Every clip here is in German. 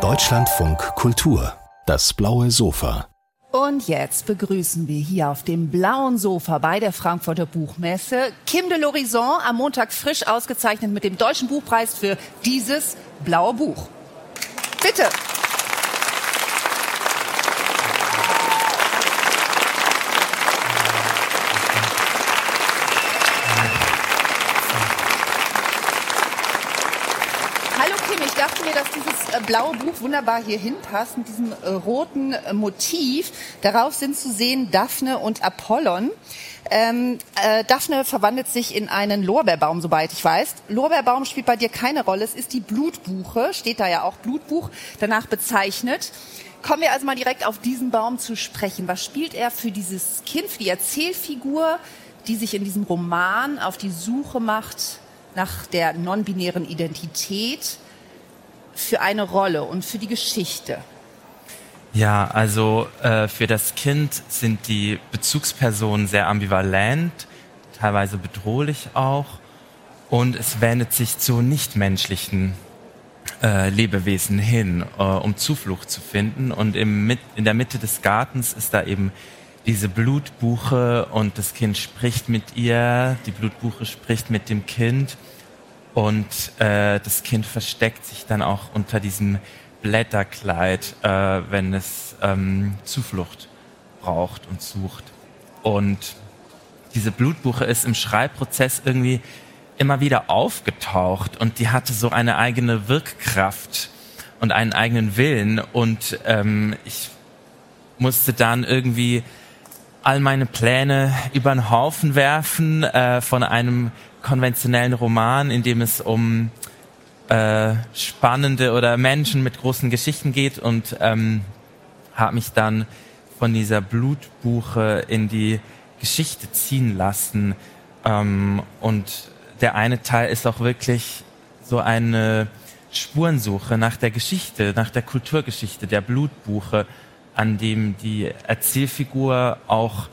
Deutschlandfunk Kultur, das blaue Sofa. Und jetzt begrüßen wir hier auf dem blauen Sofa bei der Frankfurter Buchmesse Kim de l'Horizon am Montag frisch ausgezeichnet mit dem Deutschen Buchpreis für dieses blaue Buch. Bitte. Blaue Buch wunderbar hier hinpasst mit diesem äh, roten äh, Motiv. Darauf sind zu sehen Daphne und Apollon. Ähm, äh, Daphne verwandelt sich in einen Lorbeerbaum, soweit ich weiß. Lorbeerbaum spielt bei dir keine Rolle. Es ist die Blutbuche, steht da ja auch Blutbuch, danach bezeichnet. Kommen wir also mal direkt auf diesen Baum zu sprechen. Was spielt er für dieses Kind, für die Erzählfigur, die sich in diesem Roman auf die Suche macht nach der non-binären Identität? Für eine Rolle und für die Geschichte? Ja, also äh, für das Kind sind die Bezugspersonen sehr ambivalent, teilweise bedrohlich auch. Und es wendet sich zu nichtmenschlichen äh, Lebewesen hin, äh, um Zuflucht zu finden. Und im, in der Mitte des Gartens ist da eben diese Blutbuche und das Kind spricht mit ihr, die Blutbuche spricht mit dem Kind und äh, das Kind versteckt sich dann auch unter diesem Blätterkleid, äh, wenn es ähm, Zuflucht braucht und sucht. Und diese Blutbuche ist im Schreibprozess irgendwie immer wieder aufgetaucht und die hatte so eine eigene Wirkkraft und einen eigenen Willen und ähm, ich musste dann irgendwie all meine Pläne über den Haufen werfen äh, von einem konventionellen Roman, in dem es um äh, spannende oder Menschen mit großen Geschichten geht und ähm, habe mich dann von dieser Blutbuche in die Geschichte ziehen lassen. Ähm, und der eine Teil ist auch wirklich so eine Spurensuche nach der Geschichte, nach der Kulturgeschichte der Blutbuche, an dem die Erzählfigur auch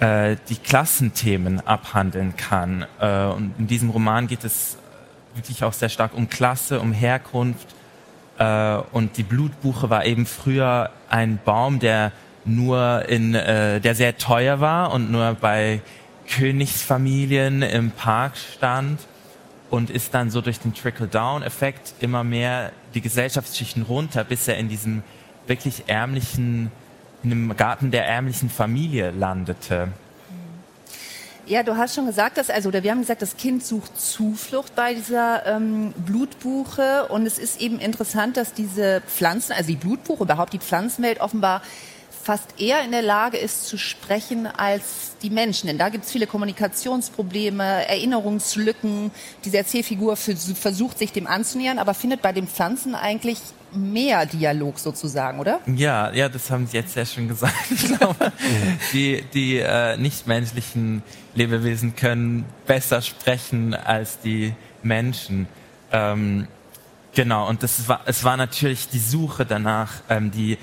äh, die Klassenthemen abhandeln kann. Äh, und in diesem Roman geht es wirklich auch sehr stark um Klasse, um Herkunft. Äh, und die Blutbuche war eben früher ein Baum, der nur in, äh, der sehr teuer war und nur bei Königsfamilien im Park stand und ist dann so durch den Trickle-Down-Effekt immer mehr die Gesellschaftsschichten runter, bis er in diesem wirklich ärmlichen in einem Garten der ärmlichen Familie landete. Ja, du hast schon gesagt, dass, also, oder wir haben gesagt, das Kind sucht Zuflucht bei dieser ähm, Blutbuche. Und es ist eben interessant, dass diese Pflanzen, also die Blutbuche, überhaupt die Pflanzenwelt offenbar fast eher in der Lage ist zu sprechen als die Menschen. Denn da gibt es viele Kommunikationsprobleme, Erinnerungslücken. Diese Erzählfigur versucht sich dem anzunähern, aber findet bei den Pflanzen eigentlich mehr Dialog sozusagen, oder? Ja, ja, das haben Sie jetzt sehr schön gesagt. Ich glaube, die, die äh, nichtmenschlichen Lebewesen können besser sprechen als die Menschen. Ähm, genau, und das war, es war natürlich die Suche danach, ähm, die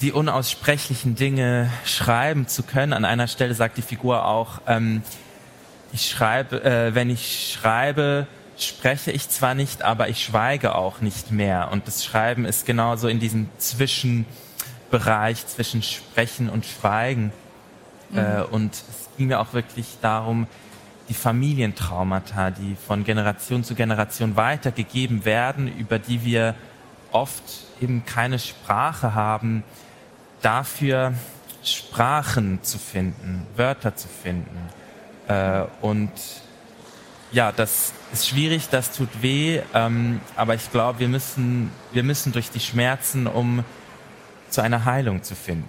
die unaussprechlichen Dinge schreiben zu können. An einer Stelle sagt die Figur auch, ähm, ich schreibe, äh, wenn ich schreibe, spreche ich zwar nicht, aber ich schweige auch nicht mehr. Und das Schreiben ist genauso in diesem Zwischenbereich zwischen Sprechen und Schweigen. Mhm. Äh, und es ging mir auch wirklich darum, die Familientraumata, die von Generation zu Generation weitergegeben werden, über die wir oft eben keine Sprache haben, dafür Sprachen zu finden, Wörter zu finden. Äh, und ja, das ist schwierig, das tut weh, ähm, aber ich glaube, wir müssen, wir müssen durch die Schmerzen, um zu einer Heilung zu finden.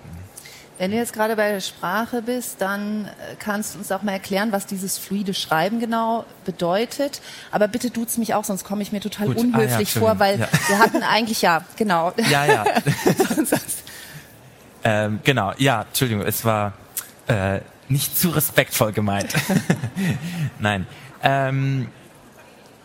Wenn du jetzt gerade bei der Sprache bist, dann äh, kannst du uns auch mal erklären, was dieses fluide Schreiben genau bedeutet. Aber bitte duzt mich auch, sonst komme ich mir total Gut. unhöflich ah, ja, vor, weil ja. wir hatten eigentlich ja, genau. Ja, ja. ähm, genau, ja, Entschuldigung, es war äh, nicht zu respektvoll gemeint. Nein. Ähm,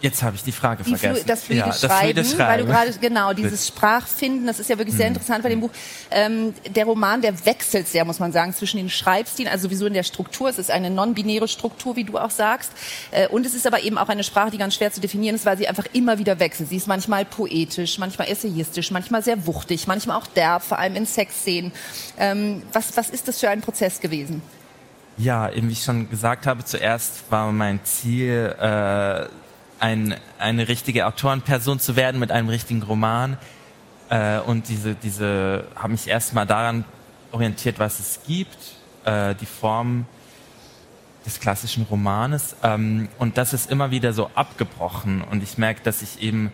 Jetzt habe ich die Frage die vergessen. Flu das fluide, ja, Schreiben, das Schreiben, weil du gerade genau dieses Sprachfinden, das ist ja wirklich sehr mhm. interessant bei dem Buch. Ähm, der Roman, der wechselt sehr, muss man sagen, zwischen den Schreibstilen, also sowieso in der Struktur. Es ist eine non-binäre Struktur, wie du auch sagst, äh, und es ist aber eben auch eine Sprache, die ganz schwer zu definieren ist, weil sie einfach immer wieder wechselt. Sie ist manchmal poetisch, manchmal essayistisch, manchmal sehr wuchtig, manchmal auch derb, vor allem in Sexszenen. Ähm, was was ist das für ein Prozess gewesen? Ja, eben wie ich schon gesagt habe, zuerst war mein Ziel äh, ein, eine richtige Autorenperson zu werden mit einem richtigen Roman. Äh, und diese, diese, habe mich erstmal daran orientiert, was es gibt, äh, die Form des klassischen Romanes. Ähm, und das ist immer wieder so abgebrochen. Und ich merke, dass ich eben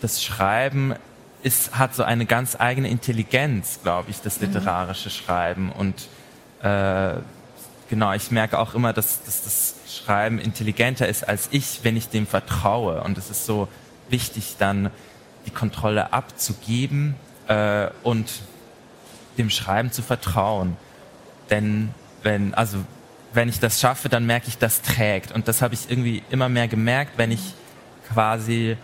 das Schreiben ist, hat so eine ganz eigene Intelligenz, glaube ich, das mhm. literarische Schreiben. Und äh, genau, ich merke auch immer, dass, dass das Schreiben intelligenter ist als ich, wenn ich dem vertraue. Und es ist so wichtig, dann die Kontrolle abzugeben äh, und dem Schreiben zu vertrauen. Denn wenn, also wenn ich das schaffe, dann merke ich, das trägt. Und das habe ich irgendwie immer mehr gemerkt, wenn ich quasi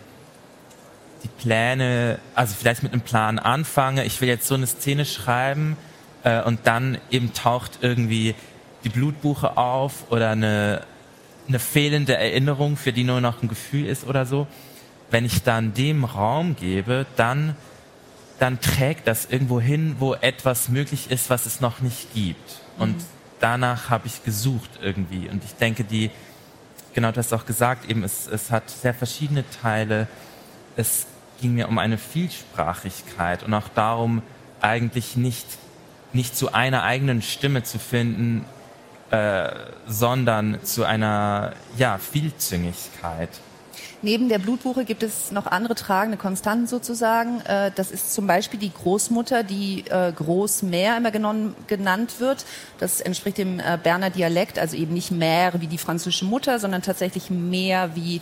die Pläne, also vielleicht mit einem Plan anfange, ich will jetzt so eine Szene schreiben äh, und dann eben taucht irgendwie die Blutbuche auf oder eine eine fehlende Erinnerung, für die nur noch ein Gefühl ist oder so, wenn ich dann dem Raum gebe, dann, dann trägt das irgendwo hin, wo etwas möglich ist, was es noch nicht gibt. Und mhm. danach habe ich gesucht irgendwie. Und ich denke, die, genau du hast auch gesagt, eben es, es hat sehr verschiedene Teile. Es ging mir um eine Vielsprachigkeit und auch darum, eigentlich nicht, nicht zu einer eigenen Stimme zu finden, äh, sondern zu einer ja, Vielzüngigkeit. Neben der Blutbuche gibt es noch andere tragende Konstanten sozusagen. Äh, das ist zum Beispiel die Großmutter, die äh, Großmär immer genannt wird. Das entspricht dem Berner Dialekt, also eben nicht Meer wie die französische Mutter, sondern tatsächlich Meer wie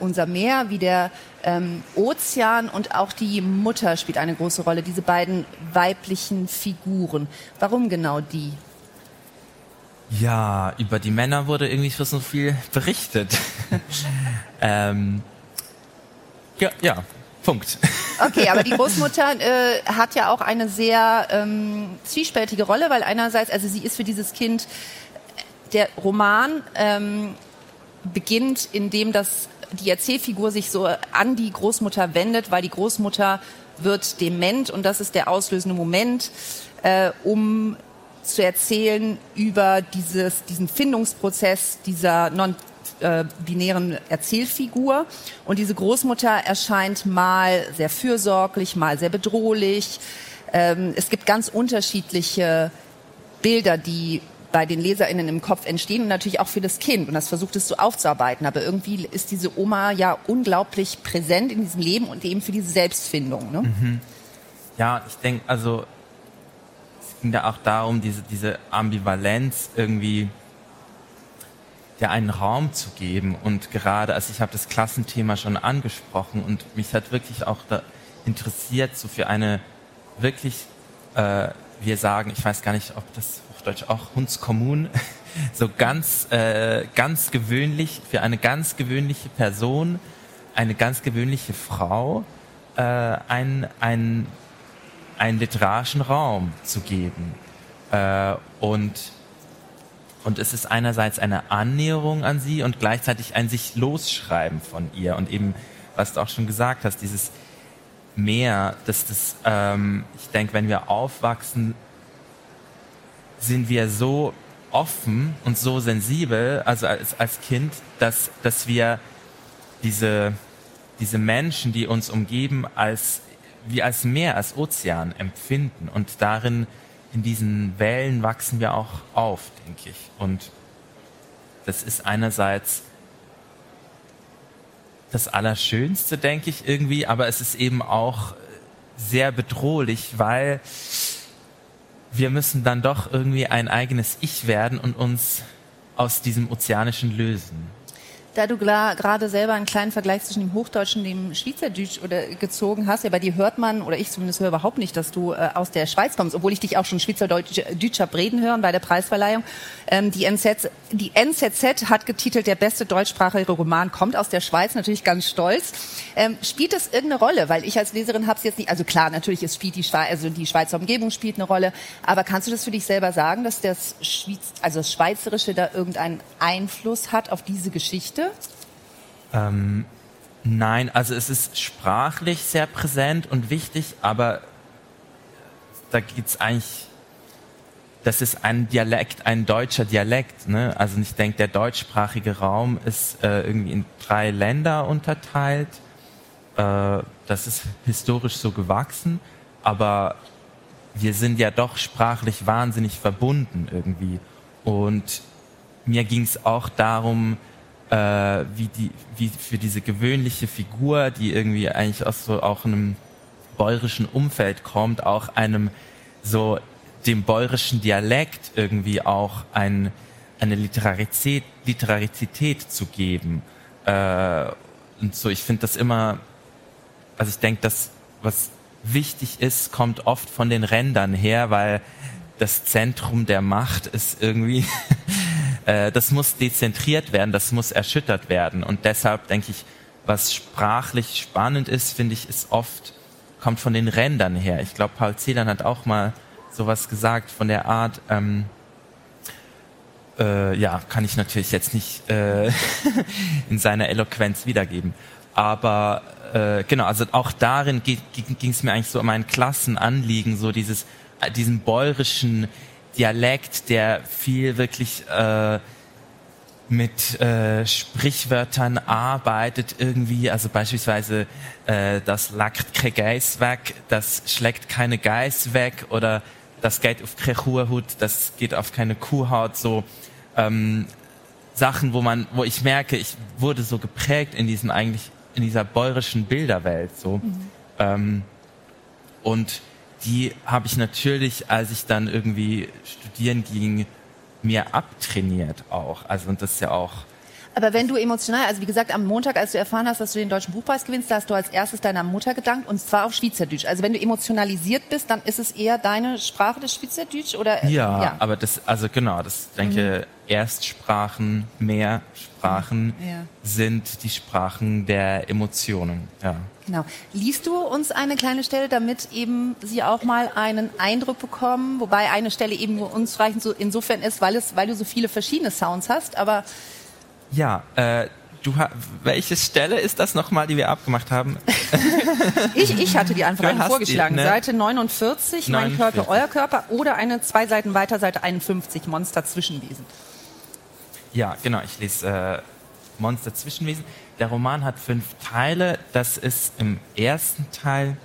unser Meer, wie der ähm, Ozean und auch die Mutter spielt eine große Rolle. Diese beiden weiblichen Figuren. Warum genau die? Ja, über die Männer wurde irgendwie schon so viel berichtet. ähm, ja, ja, Punkt. Okay, aber die Großmutter äh, hat ja auch eine sehr ähm, zwiespältige Rolle, weil einerseits, also sie ist für dieses Kind, der Roman ähm, beginnt, indem das die Erzählfigur sich so an die Großmutter wendet, weil die Großmutter wird dement und das ist der auslösende Moment, äh, um zu erzählen über dieses, diesen Findungsprozess dieser non binären Erzählfigur. Und diese Großmutter erscheint mal sehr fürsorglich, mal sehr bedrohlich. Ähm, es gibt ganz unterschiedliche Bilder, die bei den LeserInnen im Kopf entstehen und natürlich auch für das Kind. Und das versucht es so aufzuarbeiten. Aber irgendwie ist diese Oma ja unglaublich präsent in diesem Leben und eben für diese Selbstfindung. Ne? Mhm. Ja, ich denke, also ging da auch darum, diese, diese Ambivalenz irgendwie ja einen Raum zu geben. Und gerade, also ich habe das Klassenthema schon angesprochen und mich hat wirklich auch da interessiert, so für eine wirklich, äh, wir sagen, ich weiß gar nicht, ob das auf Deutsch auch Hundskommun, so ganz, äh, ganz gewöhnlich, für eine ganz gewöhnliche Person, eine ganz gewöhnliche Frau, äh, ein, ein einen literarischen Raum zu geben. Äh, und, und es ist einerseits eine Annäherung an sie und gleichzeitig ein sich losschreiben von ihr. Und eben, was du auch schon gesagt hast, dieses Mehr, dass das, ähm, ich denke, wenn wir aufwachsen, sind wir so offen und so sensibel, also als, als Kind, dass, dass wir diese, diese Menschen, die uns umgeben, als wie als Meer, als Ozean empfinden. Und darin, in diesen Wellen wachsen wir auch auf, denke ich. Und das ist einerseits das Allerschönste, denke ich irgendwie, aber es ist eben auch sehr bedrohlich, weil wir müssen dann doch irgendwie ein eigenes Ich werden und uns aus diesem Ozeanischen lösen. Da du gerade selber einen kleinen Vergleich zwischen dem Hochdeutschen und dem Schweizerdeutsch oder gezogen hast, ja, bei dir hört man, oder ich zumindest höre überhaupt nicht, dass du äh, aus der Schweiz kommst, obwohl ich dich auch schon Schweizerdeutsch hab reden hören bei der Preisverleihung. Ähm, die, NZZ, die NZZ hat getitelt, der beste deutschsprachige Roman kommt aus der Schweiz, natürlich ganz stolz. Ähm, spielt das irgendeine Rolle? Weil ich als Leserin habe es jetzt nicht, also klar, natürlich, es spielt die, Schweiz, also die Schweizer Umgebung spielt eine Rolle, aber kannst du das für dich selber sagen, dass das, Schweiz, also das Schweizerische da irgendeinen Einfluss hat auf diese Geschichte? Ähm, nein, also es ist sprachlich sehr präsent und wichtig, aber da geht's eigentlich, das ist ein Dialekt, ein deutscher Dialekt. Ne? Also ich denke, der deutschsprachige Raum ist äh, irgendwie in drei Länder unterteilt. Äh, das ist historisch so gewachsen, aber wir sind ja doch sprachlich wahnsinnig verbunden irgendwie. Und mir ging es auch darum, äh, wie, die, wie für diese gewöhnliche Figur, die irgendwie eigentlich aus so auch einem bäuerischen Umfeld kommt, auch einem so dem bäuerischen Dialekt irgendwie auch ein, eine Literarizität, Literarizität zu geben. Äh, und so, ich finde das immer, also ich denke, das, was wichtig ist, kommt oft von den Rändern her, weil das Zentrum der Macht ist irgendwie äh, das muss dezentriert werden, das muss erschüttert werden. Und deshalb denke ich, was sprachlich spannend ist, finde ich, ist oft, kommt von den Rändern her. Ich glaube, Paul Celan hat auch mal sowas gesagt von der Art, ähm, äh, ja, kann ich natürlich jetzt nicht äh, in seiner Eloquenz wiedergeben. Aber äh, genau, also auch darin ging es mir eigentlich so um ein Klassenanliegen, so dieses, äh, diesen bäuerischen Dialekt, der viel wirklich äh, mit äh, Sprichwörtern arbeitet irgendwie, also beispielsweise äh, das lackt kein Geiss weg, das schlägt keine Geiss weg oder das geht auf keine Kuhhaut, das geht auf keine Kuhhaut, so ähm, Sachen, wo man, wo ich merke, ich wurde so geprägt in diesem eigentlich, in dieser bäuerischen Bilderwelt, so. Mhm. Ähm, und die habe ich natürlich, als ich dann irgendwie studieren ging, mir abtrainiert auch. Also und das ist ja auch. Aber wenn du emotional, also wie gesagt, am Montag, als du erfahren hast, dass du den Deutschen Buchpreis gewinnst, da hast du als erstes deiner Mutter gedankt und zwar auf Schweizerdeutsch. Also wenn du emotionalisiert bist, dann ist es eher deine Sprache des Schweizerdeutsch oder? Ja, ja, aber das, also genau, das denke mhm. Erstsprachen, Mehrsprachen ja. sind die Sprachen der Emotionen. Ja. Genau. Liest du uns eine kleine Stelle, damit eben Sie auch mal einen Eindruck bekommen, wobei eine Stelle eben uns reichend so insofern ist, weil es, weil du so viele verschiedene Sounds hast, aber ja, äh, du welche Stelle ist das nochmal, die wir abgemacht haben? ich, ich hatte die einfach vorgeschlagen. Die, ne? Seite 49, 49, mein Körper, euer Körper oder eine zwei Seiten weiter, Seite 51, Monster Zwischenwesen. Ja, genau, ich lese äh, Monster Zwischenwesen. Der Roman hat fünf Teile. Das ist im ersten Teil.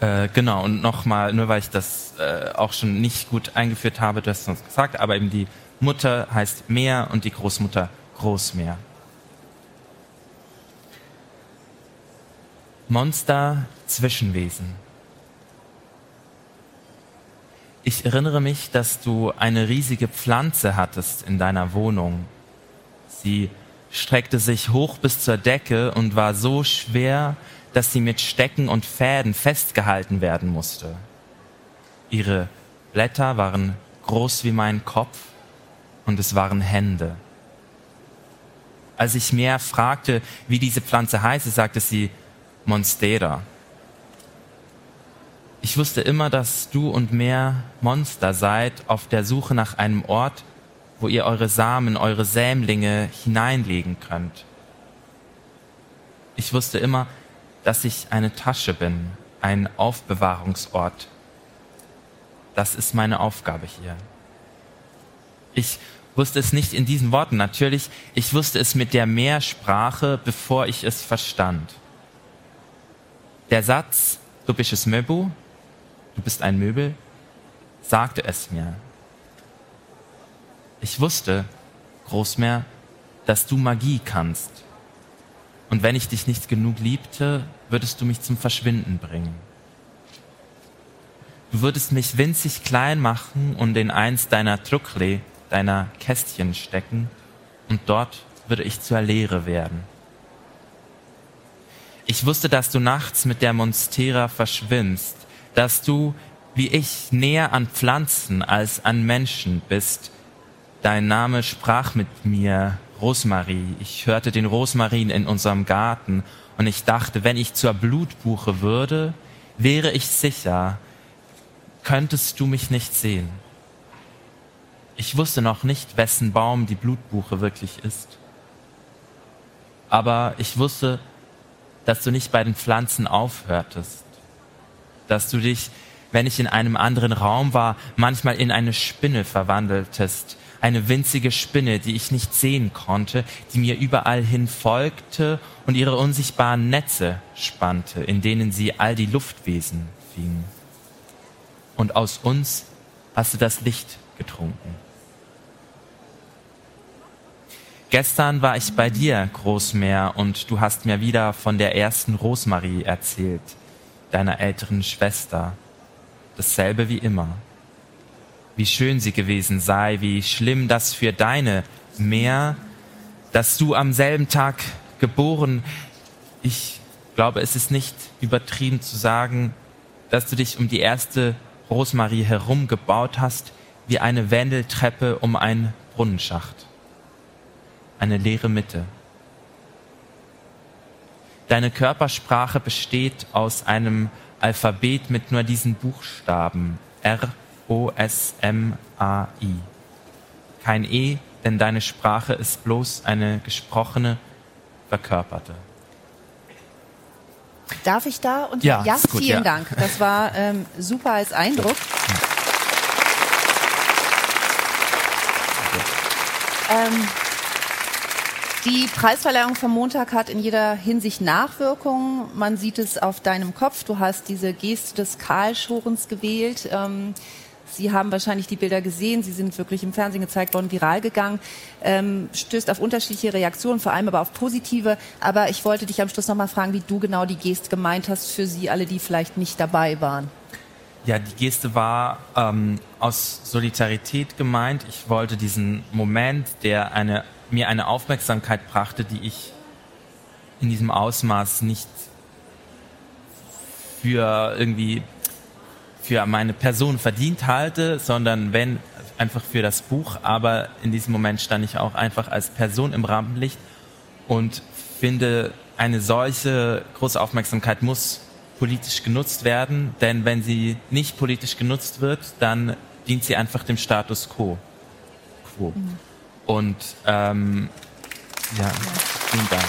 Äh, genau, und nochmal, nur weil ich das äh, auch schon nicht gut eingeführt habe, du hast es uns gesagt, aber eben die Mutter heißt Meer und die Großmutter Großmeer. Monster Zwischenwesen. Ich erinnere mich, dass du eine riesige Pflanze hattest in deiner Wohnung. Sie streckte sich hoch bis zur Decke und war so schwer, dass sie mit Stecken und Fäden festgehalten werden musste. Ihre Blätter waren groß wie mein Kopf und es waren Hände. Als ich mehr fragte, wie diese Pflanze heiße, sagte sie Monstera. Ich wusste immer, dass du und mehr Monster seid auf der Suche nach einem Ort, wo ihr eure Samen, eure Sämlinge hineinlegen könnt. Ich wusste immer, dass ich eine Tasche bin, ein Aufbewahrungsort. Das ist meine Aufgabe hier. Ich wusste es nicht in diesen Worten natürlich, ich wusste es mit der Mehrsprache, bevor ich es verstand. Der Satz, du bist es Möbu, du bist ein Möbel, sagte es mir. Ich wusste, Großmeer, dass du Magie kannst. Und wenn ich dich nicht genug liebte, würdest du mich zum Verschwinden bringen. Du würdest mich winzig klein machen und in eins deiner Truckle, deiner Kästchen stecken und dort würde ich zur Leere werden. Ich wusste, dass du nachts mit der Monstera verschwimmst, dass du, wie ich, näher an Pflanzen als an Menschen bist. Dein Name sprach mit mir, Rosmarie. Ich hörte den Rosmarin in unserem Garten und ich dachte, wenn ich zur Blutbuche würde, wäre ich sicher, könntest du mich nicht sehen. Ich wusste noch nicht, wessen Baum die Blutbuche wirklich ist. Aber ich wusste, dass du nicht bei den Pflanzen aufhörtest. Dass du dich, wenn ich in einem anderen Raum war, manchmal in eine Spinne verwandeltest. Eine winzige Spinne, die ich nicht sehen konnte, die mir überall hin folgte und ihre unsichtbaren Netze spannte, in denen sie all die Luftwesen fing. Und aus uns hast du das Licht getrunken. Gestern war ich bei dir, Großmeer, und du hast mir wieder von der ersten Rosmarie erzählt, deiner älteren Schwester. Dasselbe wie immer. Wie schön sie gewesen sei, wie schlimm das für deine Meer, dass du am selben Tag geboren, ich glaube, es ist nicht übertrieben zu sagen, dass du dich um die erste Rosmarie herum gebaut hast, wie eine Wendeltreppe um einen Brunnenschacht eine leere Mitte. Deine Körpersprache besteht aus einem Alphabet mit nur diesen Buchstaben R, O, S, M, A, I. Kein E, denn deine Sprache ist bloß eine gesprochene, verkörperte. Darf ich da? Und ja, ja gut, vielen ja. Dank. Das war ähm, super als Eindruck. Ähm, die Preisverleihung vom Montag hat in jeder Hinsicht Nachwirkungen. Man sieht es auf deinem Kopf. Du hast diese Geste des Karlschorens gewählt. Ähm, Sie haben wahrscheinlich die Bilder gesehen. Sie sind wirklich im Fernsehen gezeigt worden, viral gegangen. Ähm, stößt auf unterschiedliche Reaktionen, vor allem aber auf positive. Aber ich wollte dich am Schluss noch mal fragen, wie du genau die Geste gemeint hast für Sie alle, die vielleicht nicht dabei waren. Ja, die Geste war ähm, aus Solidarität gemeint. Ich wollte diesen Moment, der eine mir eine Aufmerksamkeit brachte, die ich in diesem Ausmaß nicht für irgendwie für meine Person verdient halte, sondern wenn einfach für das Buch. Aber in diesem Moment stand ich auch einfach als Person im Rampenlicht und finde, eine solche große Aufmerksamkeit muss politisch genutzt werden, denn wenn sie nicht politisch genutzt wird, dann dient sie einfach dem Status quo. quo. Mhm. Und ähm, ja, vielen Dank.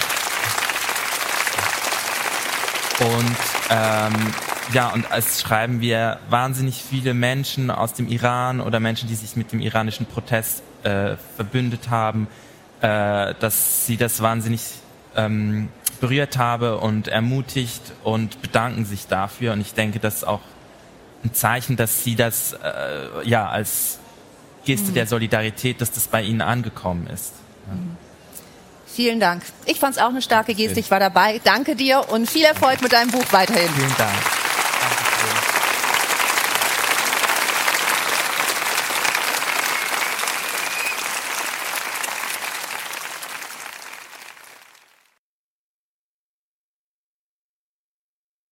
Und ähm, ja, und es schreiben wir wahnsinnig viele Menschen aus dem Iran oder Menschen, die sich mit dem iranischen Protest äh, verbündet haben, äh, dass sie das wahnsinnig ähm, berührt habe und ermutigt und bedanken sich dafür. Und ich denke, das ist auch ein Zeichen, dass sie das äh, ja als Geste mhm. der Solidarität, dass das bei Ihnen angekommen ist. Ja. Mhm. Vielen Dank. Ich fand es auch eine starke Geste. Ich war dabei. Danke dir und viel Erfolg mit deinem Buch weiterhin. Vielen Dank.